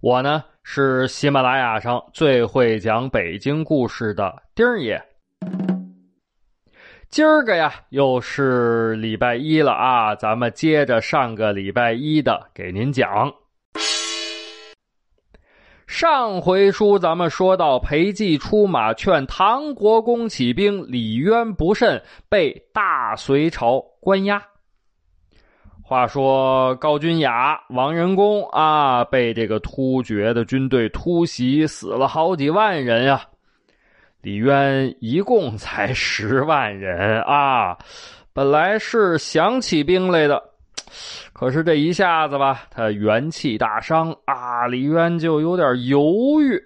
我呢是喜马拉雅上最会讲北京故事的丁儿爷。今儿个呀又是礼拜一了啊，咱们接着上个礼拜一的给您讲。上回书咱们说到，裴寂出马劝唐国公起兵，李渊不慎被大隋朝关押。话说高君雅、王仁公啊，被这个突厥的军队突袭，死了好几万人呀。李渊一共才十万人啊，本来是想起兵来的。可是这一下子吧，他元气大伤啊，李渊就有点犹豫。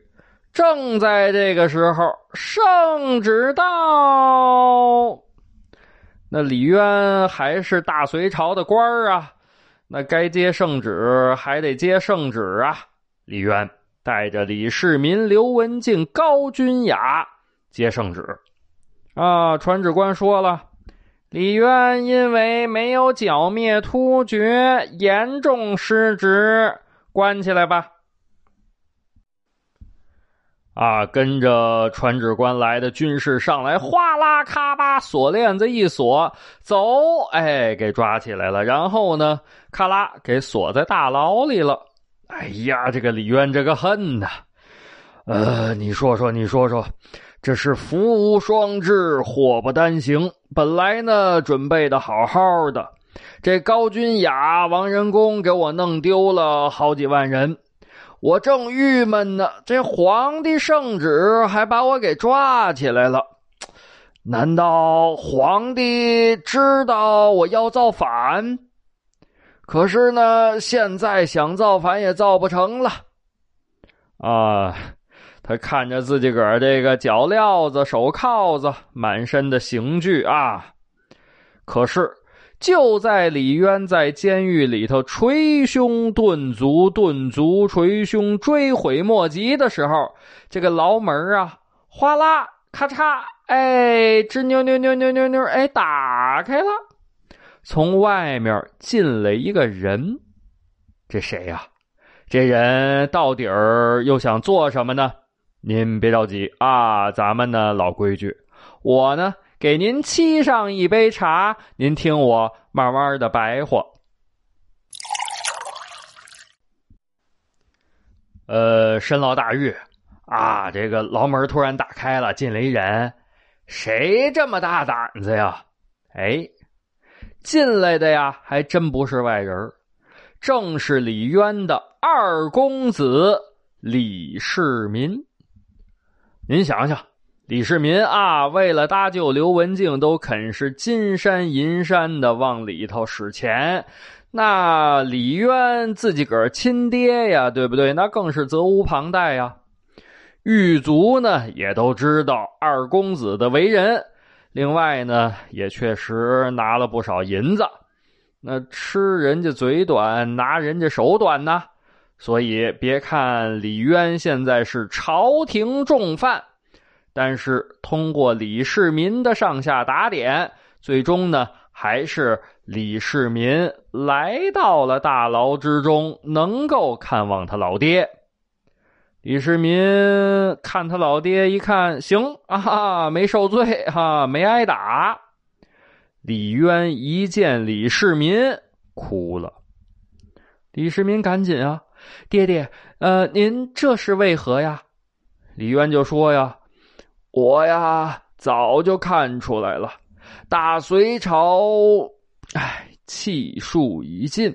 正在这个时候，圣旨到，那李渊还是大隋朝的官儿啊，那该接圣旨还得接圣旨啊。李渊带着李世民、刘文静、高君雅接圣旨啊。传旨官说了。李渊因为没有剿灭突厥，严重失职，关起来吧。啊，跟着传旨官来的军士上来，哗啦咔吧，锁链子一锁，走，哎，给抓起来了。然后呢，咔啦，给锁在大牢里了。哎呀，这个李渊这个恨呐！呃，你说说，你说说。这是福无双至，祸不单行。本来呢，准备的好好的，这高君雅、王仁公给我弄丢了好几万人，我正郁闷呢。这皇帝圣旨还把我给抓起来了，难道皇帝知道我要造反？可是呢，现在想造反也造不成了啊。他看着自己个儿这个脚镣子、手铐子，满身的刑具啊！可是就在李渊在监狱里头捶胸顿足、顿足捶胸、追悔莫及的时候，这个牢门啊，哗啦咔嚓，哎，吱扭扭扭扭扭扭，哎，打开了，从外面进来一个人，这谁呀？这人到底儿又想做什么呢？您别着急啊，咱们呢老规矩，我呢给您沏上一杯茶，您听我慢慢的白话。呃，深牢大狱啊，这个牢门突然打开了，进来一人，谁这么大胆子呀？哎，进来的呀，还真不是外人，正是李渊的二公子李世民。您想想，李世民啊，为了搭救刘文静，都肯是金山银山的往里头使钱。那李渊自己个儿亲爹呀，对不对？那更是责无旁贷呀。狱卒呢，也都知道二公子的为人，另外呢，也确实拿了不少银子。那吃人家嘴短，拿人家手短呢。所以，别看李渊现在是朝廷重犯，但是通过李世民的上下打点，最终呢，还是李世民来到了大牢之中，能够看望他老爹。李世民看他老爹一看，行啊，没受罪哈，没挨打。李渊一见李世民，哭了。李世民赶紧啊。爹爹，呃，您这是为何呀？李渊就说呀：“我呀，早就看出来了，大隋朝，哎，气数已尽，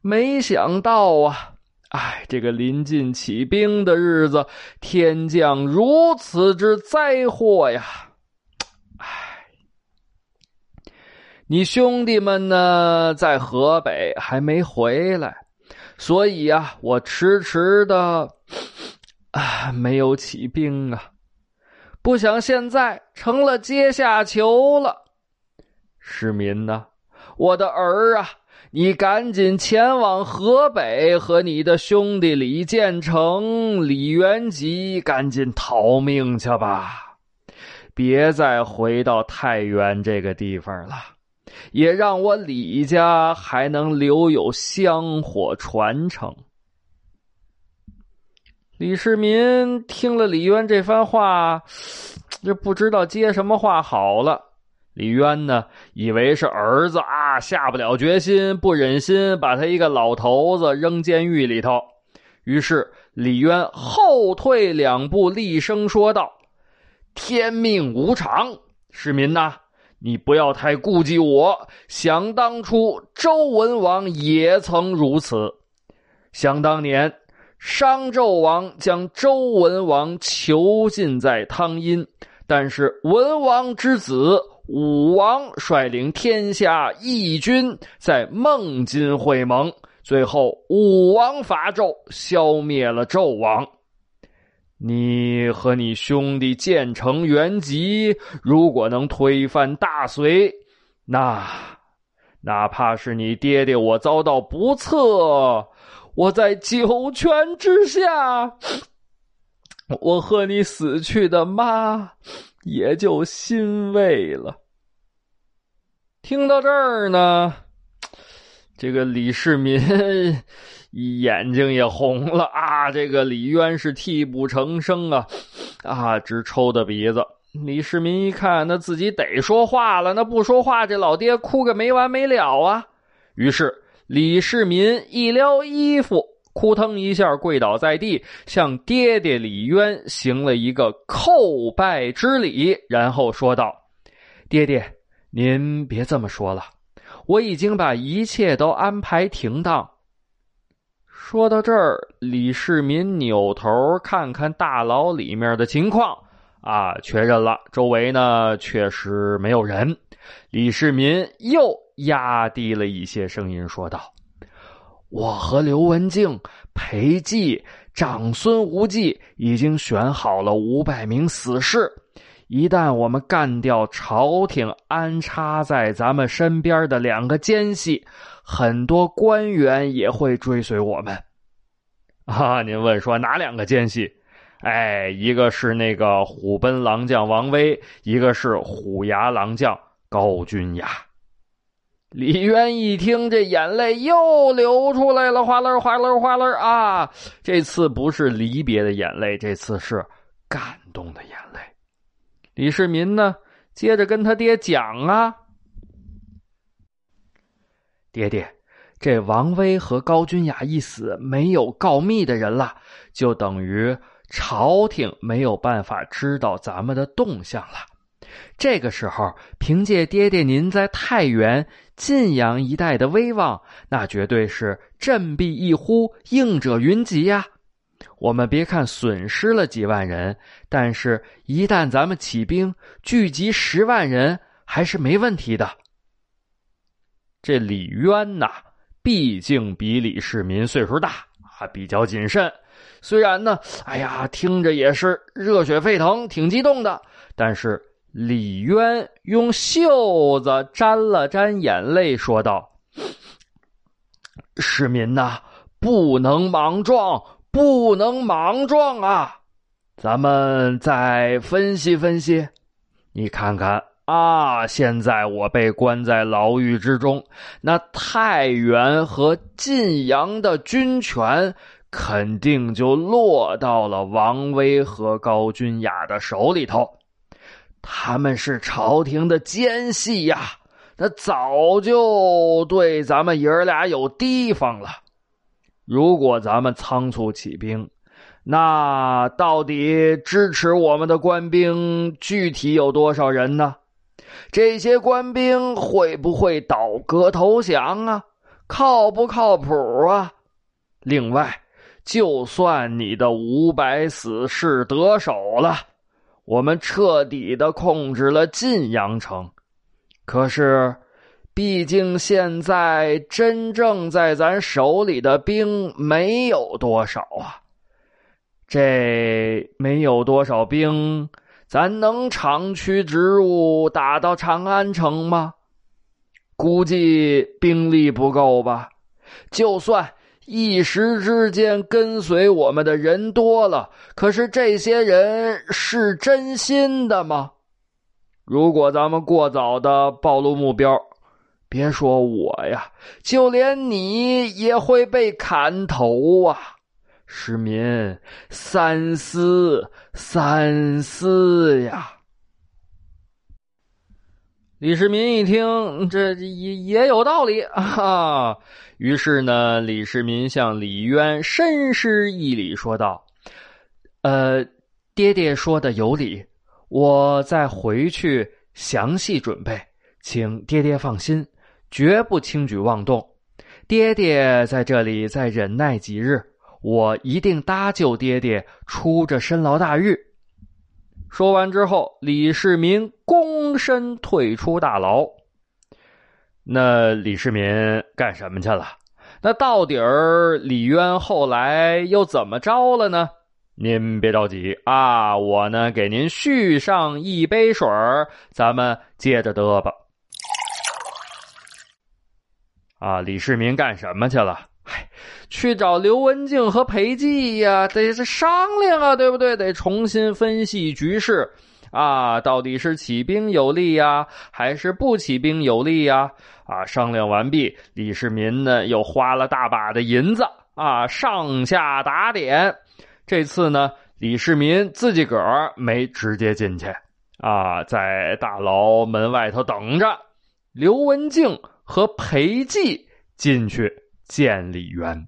没想到啊，哎，这个临近起兵的日子，天降如此之灾祸呀！哎，你兄弟们呢，在河北还没回来。”所以啊，我迟迟的啊没有起兵啊，不想现在成了阶下囚了。市民呢，我的儿啊，你赶紧前往河北，和你的兄弟李建成、李元吉赶紧逃命去吧，别再回到太原这个地方了。也让我李家还能留有香火传承。李世民听了李渊这番话，就不知道接什么话好了。李渊呢，以为是儿子啊，下不了决心，不忍心把他一个老头子扔监狱里头。于是李渊后退两步，厉声说道：“天命无常，市民呐！”你不要太顾忌我。想当初，周文王也曾如此。想当年，商纣王将周文王囚禁在汤阴，但是文王之子武王率领天下义军在孟津会盟，最后武王伐纣，消灭了纣王。你和你兄弟建成、元吉，如果能推翻大隋，那哪怕是你爹爹我遭到不测，我在九泉之下，我和你死去的妈也就欣慰了。听到这儿呢，这个李世民。眼睛也红了啊！这个李渊是泣不成声啊，啊，直抽的鼻子。李世民一看，那自己得说话了，那不说话，这老爹哭个没完没了啊。于是李世民一撩衣服，扑腾一下跪倒在地，向爹爹李渊行了一个叩拜之礼，然后说道：“爹爹，您别这么说了，我已经把一切都安排停当。”说到这儿，李世民扭头看看大牢里面的情况，啊，确认了周围呢确实没有人。李世民又压低了一些声音说道：“我和刘文静、裴寂、长孙无忌已经选好了五百名死士，一旦我们干掉朝廷安插在咱们身边的两个奸细。”很多官员也会追随我们，啊！您问说哪两个奸细？哎，一个是那个虎贲郎将王威，一个是虎牙狼将高君雅。李渊一听，这眼泪又流出来了，哗啦哗啦哗啦啊！这次不是离别的眼泪，这次是感动的眼泪。李世民呢，接着跟他爹讲啊。爹爹，这王威和高君雅一死，没有告密的人了，就等于朝廷没有办法知道咱们的动向了。这个时候，凭借爹爹您在太原、晋阳一带的威望，那绝对是振臂一呼，应者云集呀。我们别看损失了几万人，但是一旦咱们起兵，聚集十万人，还是没问题的。这李渊呐，毕竟比李世民岁数大，还比较谨慎。虽然呢，哎呀，听着也是热血沸腾，挺激动的。但是李渊用袖子沾了沾眼泪，说道：“市民呐，不能莽撞，不能莽撞啊！咱们再分析分析，你看看。”啊！现在我被关在牢狱之中，那太原和晋阳的军权肯定就落到了王威和高君雅的手里头。他们是朝廷的奸细呀，那早就对咱们爷儿俩有提防了。如果咱们仓促起兵，那到底支持我们的官兵具体有多少人呢？这些官兵会不会倒戈投降啊？靠不靠谱啊？另外，就算你的五百死士得手了，我们彻底的控制了晋阳城，可是毕竟现在真正在咱手里的兵没有多少啊。这没有多少兵，咱能长驱直入打到长安城吗？估计兵力不够吧。就算一时之间跟随我们的人多了，可是这些人是真心的吗？如果咱们过早的暴露目标，别说我呀，就连你也会被砍头啊！市民三思三思呀！李世民一听，这也也有道理 啊。于是呢，李世民向李渊深施一礼，说道：“呃，爹爹说的有理。”我再回去详细准备，请爹爹放心，绝不轻举妄动。爹爹在这里再忍耐几日，我一定搭救爹爹出这深牢大狱。说完之后，李世民恭躬身退出大牢。那李世民干什么去了？那到底儿李渊后来又怎么着了呢？您别着急啊，我呢给您续上一杯水咱们接着嘚吧。啊，李世民干什么去了？去找刘文静和裴寂呀，得是商量啊，对不对？得重新分析局势啊，到底是起兵有利呀，还是不起兵有利呀？啊，商量完毕，李世民呢又花了大把的银子啊，上下打点。这次呢，李世民自己个儿没直接进去，啊，在大牢门外头等着。刘文静和裴寂进去见李渊。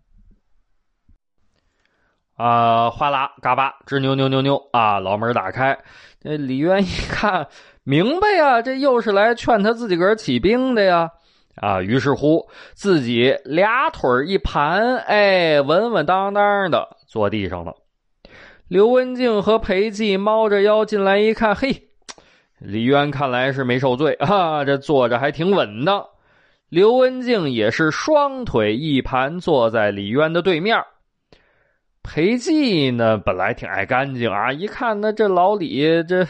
啊，哗啦嘎巴，吱扭扭扭扭啊！牢门打开，这李渊一看，明白呀，这又是来劝他自己个儿起兵的呀！啊，于是乎，自己俩腿一盘，哎，稳稳当当的坐地上了。刘文静和裴寂猫着腰进来一看，嘿，李渊看来是没受罪啊，这坐着还挺稳当。刘文静也是双腿一盘坐在李渊的对面。裴寂呢，本来挺爱干净啊，一看那这老李这，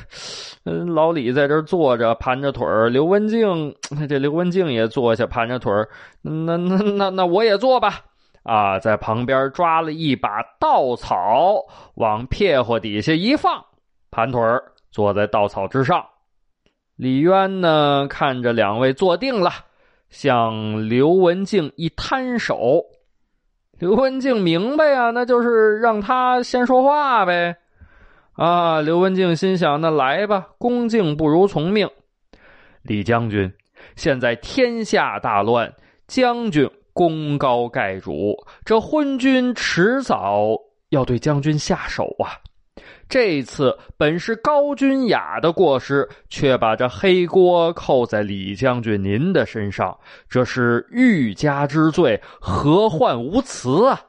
嗯，老李在这坐着盘着腿儿刘文静这刘文静也坐下盘着腿儿那那那那我也坐吧。啊，在旁边抓了一把稻草，往撇火底下一放，盘腿儿坐在稻草之上。李渊呢，看着两位坐定了，向刘文静一摊手。刘文静明白呀，那就是让他先说话呗。啊，刘文静心想：那来吧，恭敬不如从命。李将军，现在天下大乱，将军。功高盖主，这昏君迟早要对将军下手啊！这次本是高君雅的过失，却把这黑锅扣在李将军您的身上，这是欲加之罪，何患无辞啊！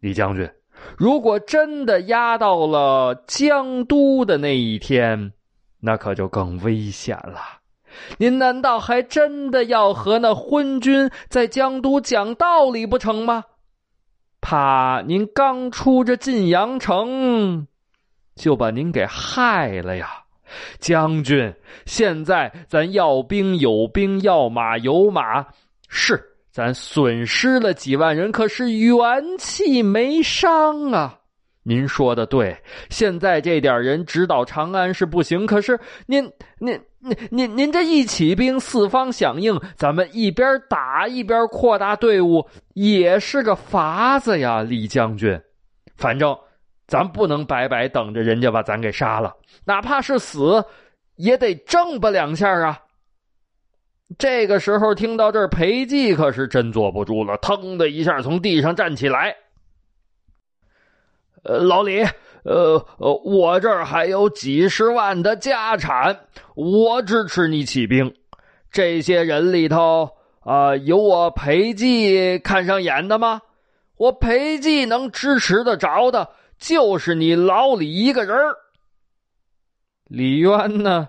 李将军，如果真的压到了江都的那一天，那可就更危险了。您难道还真的要和那昏君在江都讲道理不成吗？怕您刚出这晋阳城，就把您给害了呀！将军，现在咱要兵有兵，要马有马，是咱损失了几万人，可是元气没伤啊！您说的对，现在这点人直捣长安是不行，可是您您。您您您这一起兵，四方响应，咱们一边打一边扩大队伍，也是个法子呀，李将军。反正咱不能白白等着人家把咱给杀了，哪怕是死，也得挣吧两下啊。这个时候听到这儿，裴寂可是真坐不住了，腾的一下从地上站起来。呃，老李。呃呃，我这儿还有几十万的家产，我支持你起兵。这些人里头啊，有我裴寂看上眼的吗？我裴寂能支持得着的，就是你老李一个人儿李渊呢，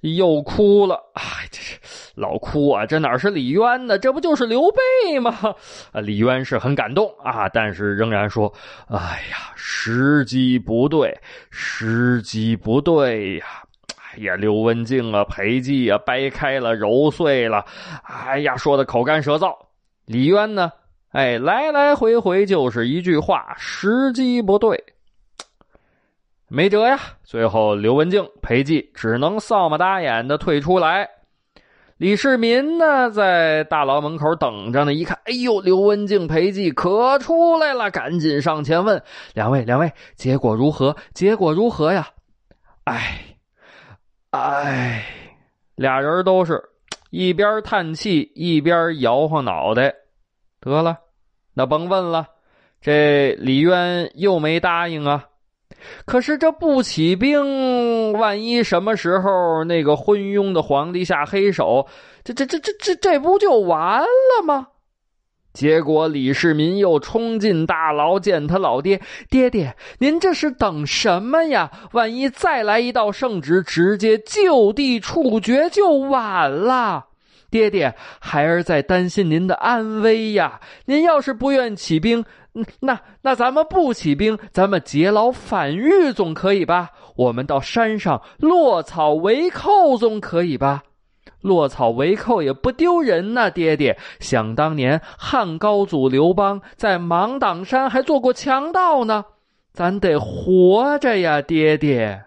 又哭了。哎，这是老哭啊！这哪是李渊呢？这不就是刘备吗？啊，李渊是很感动啊，但是仍然说：“哎呀，时机不对，时机不对呀！哎呀，刘文静啊，裴寂啊，掰开了揉碎了，哎呀，说的口干舌燥。李渊呢，哎，来来回回就是一句话：时机不对。”没辙呀，最后刘文静、裴寂只能扫码打眼的退出来。李世民呢，在大牢门口等着呢。一看，哎呦，刘文静、裴寂可出来了，赶紧上前问：“两位，两位，结果如何？结果如何呀？”哎，哎，俩人都是一边叹气一边摇晃脑袋。得了，那甭问了，这李渊又没答应啊。可是这不起兵，万一什么时候那个昏庸的皇帝下黑手，这这这这这这不就完了吗？结果李世民又冲进大牢见他老爹，爹爹，您这是等什么呀？万一再来一道圣旨，直接就地处决就晚了。爹爹，孩儿在担心您的安危呀。您要是不愿起兵。那那咱们不起兵，咱们劫牢反狱总可以吧？我们到山上落草为寇总可以吧？落草为寇也不丢人呐，爹爹。想当年汉高祖刘邦在芒砀山还做过强盗呢，咱得活着呀，爹爹。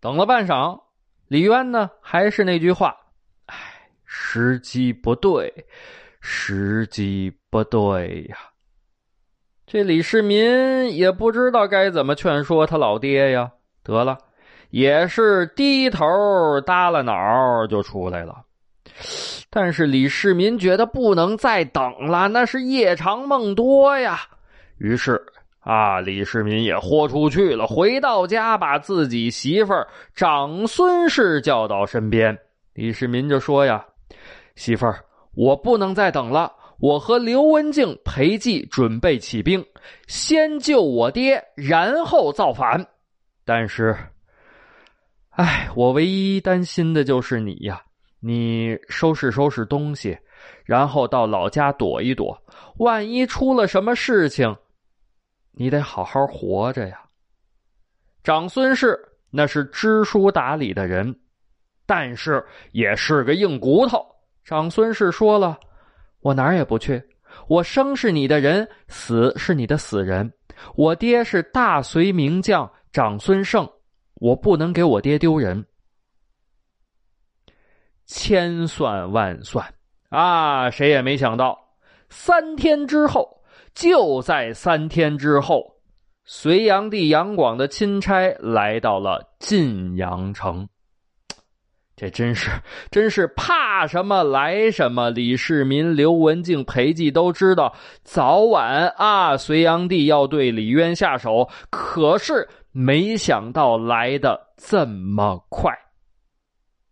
等了半晌，李渊呢还是那句话：哎，时机不对。时机不对呀，这李世民也不知道该怎么劝说他老爹呀。得了，也是低头耷拉脑就出来了。但是李世民觉得不能再等了，那是夜长梦多呀。于是啊，李世民也豁出去了，回到家把自己媳妇儿长孙氏叫到身边。李世民就说呀：“媳妇儿。”我不能再等了，我和刘文静、裴寂准备起兵，先救我爹，然后造反。但是，哎，我唯一担心的就是你呀！你收拾收拾东西，然后到老家躲一躲。万一出了什么事情，你得好好活着呀。长孙氏那是知书达理的人，但是也是个硬骨头。长孙氏说了：“我哪儿也不去，我生是你的人，死是你的死人。我爹是大隋名将长孙晟，我不能给我爹丢人。千算万算啊，谁也没想到，三天之后，就在三天之后，隋炀帝杨广的钦差来到了晋阳城。”这真是，真是怕什么来什么。李世民、刘文静、裴寂都知道，早晚啊，隋炀帝要对李渊下手。可是没想到来的这么快。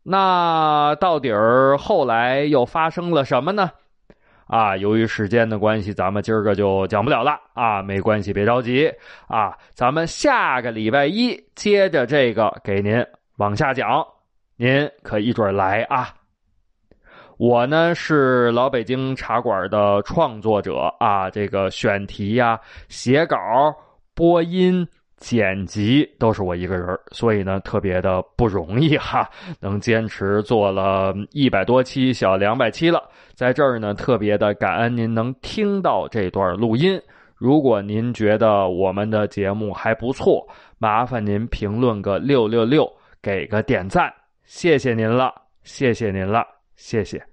那到底儿后来又发生了什么呢？啊，由于时间的关系，咱们今儿个就讲不了了啊。没关系，别着急啊，咱们下个礼拜一接着这个给您往下讲。您可一准来啊！我呢是老北京茶馆的创作者啊，这个选题呀、写稿、播音、剪辑都是我一个人，所以呢特别的不容易哈，能坚持做了一百多期，小两百期了。在这儿呢特别的感恩您能听到这段录音。如果您觉得我们的节目还不错，麻烦您评论个六六六，给个点赞。谢谢您了，谢谢您了，谢谢。